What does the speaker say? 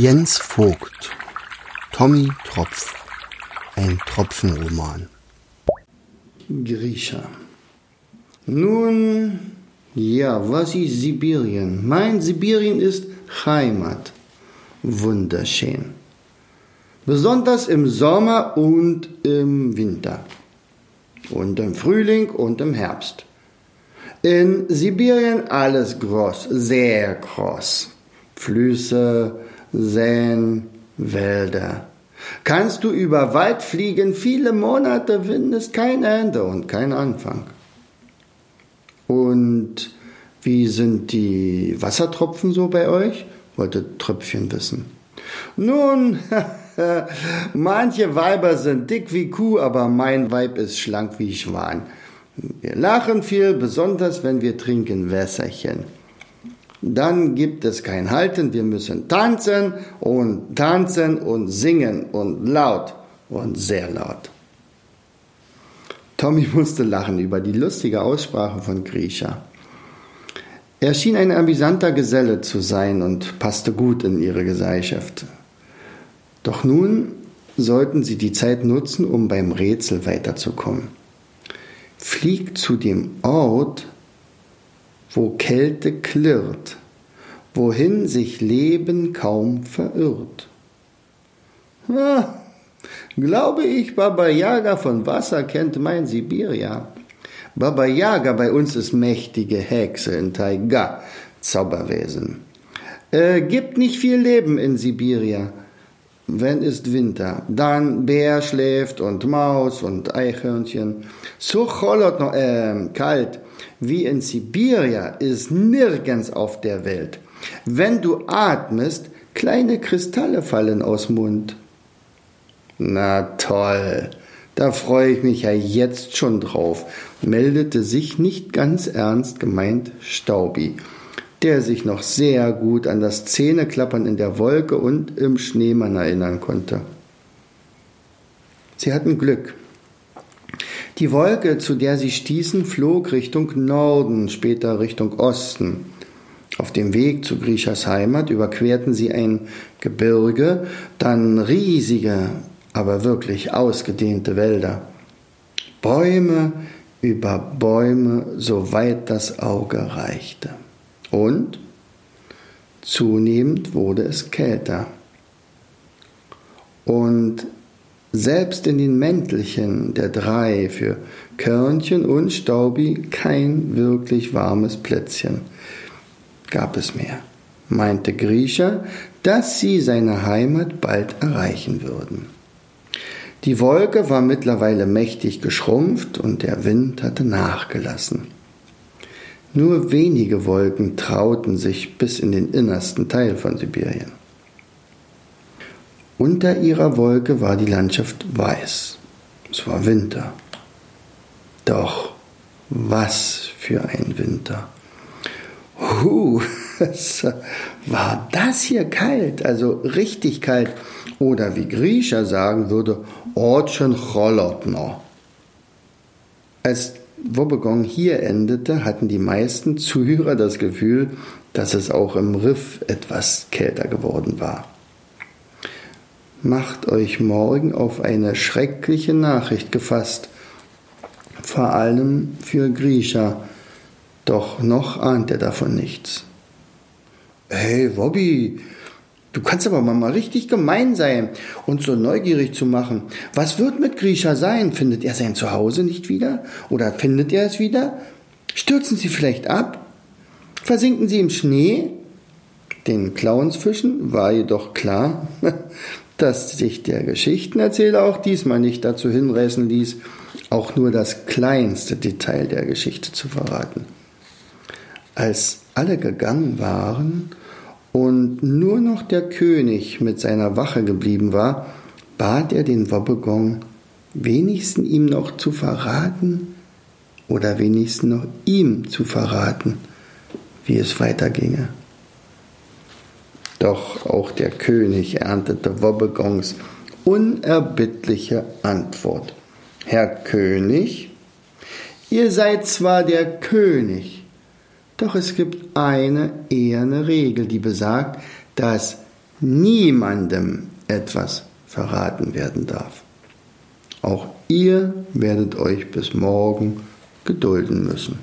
Jens Vogt Tommy Tropf Ein Tropfenroman Grisha Nun, ja, was ist Sibirien? Mein Sibirien ist Heimat. Wunderschön. Besonders im Sommer und im Winter. Und im Frühling und im Herbst. In Sibirien alles groß, sehr groß. Flüsse, Seen, Wälder. Kannst du über Wald fliegen, viele Monate findest kein Ende und kein Anfang. Und wie sind die Wassertropfen so bei euch? wollte Tröpfchen wissen. Nun, manche Weiber sind dick wie Kuh, aber mein Weib ist schlank wie Schwan. Wir lachen viel, besonders wenn wir trinken Wässerchen. Dann gibt es kein Halten, wir müssen tanzen und tanzen und singen und laut und sehr laut. Tommy musste lachen über die lustige Aussprache von Grisha. Er schien ein amüsanter Geselle zu sein und passte gut in ihre Gesellschaft. Doch nun sollten sie die Zeit nutzen, um beim Rätsel weiterzukommen. Flieg zu dem Ort, wo Kälte klirrt, wohin sich Leben kaum verirrt. Ah, glaube ich, Baba Yaga von Wasser kennt mein Sibiria. Baba Yaga bei uns ist mächtige Hexe in Taiga, Zauberwesen. Äh, gibt nicht viel Leben in Sibiria. Wenn ist Winter, dann Bär schläft und Maus und Eichhörnchen. So cholot noch, äh, kalt wie in Sibiria ist nirgends auf der Welt. Wenn du atmest, kleine Kristalle fallen aus Mund. Na toll, da freue ich mich ja jetzt schon drauf, meldete sich nicht ganz ernst gemeint Staubi, der sich noch sehr gut an das Zähneklappern in der Wolke und im Schneemann erinnern konnte. Sie hatten Glück. Die Wolke, zu der sie stießen, flog Richtung Norden, später Richtung Osten. Auf dem Weg zu Grishas Heimat überquerten sie ein Gebirge, dann riesige, aber wirklich ausgedehnte Wälder. Bäume über Bäume, soweit das Auge reichte. Und zunehmend wurde es kälter. Und selbst in den Mäntelchen der drei für Körnchen und Staubi kein wirklich warmes Plätzchen gab es mehr, meinte Grisha, dass sie seine Heimat bald erreichen würden. Die Wolke war mittlerweile mächtig geschrumpft und der Wind hatte nachgelassen. Nur wenige Wolken trauten sich bis in den innersten Teil von Sibirien. Unter ihrer Wolke war die Landschaft weiß. Es war Winter. Doch was für ein Winter. Huh, war das hier kalt, also richtig kalt. Oder wie Grisha sagen würde, Ortschen Cholotno. Als Wobbegong hier endete, hatten die meisten Zuhörer das Gefühl, dass es auch im Riff etwas kälter geworden war. Macht euch morgen auf eine schreckliche Nachricht gefasst, vor allem für Grisha, doch noch ahnt er davon nichts. Hey, Wobby, du kannst aber mal richtig gemein sein und so neugierig zu machen. Was wird mit Grisha sein? Findet er sein Zuhause nicht wieder? Oder findet er es wieder? Stürzen sie vielleicht ab? Versinken sie im Schnee? Den Clownsfischen war jedoch klar, dass sich der Geschichtenerzähler auch diesmal nicht dazu hinreißen ließ, auch nur das kleinste Detail der Geschichte zu verraten. Als alle gegangen waren und nur noch der König mit seiner Wache geblieben war, bat er den Wobbegong, wenigstens ihm noch zu verraten oder wenigstens noch ihm zu verraten, wie es weiterginge. Doch auch der König erntete Wobbegongs unerbittliche Antwort. Herr König, ihr seid zwar der König, doch es gibt eine eherne Regel, die besagt, dass niemandem etwas verraten werden darf. Auch ihr werdet euch bis morgen gedulden müssen.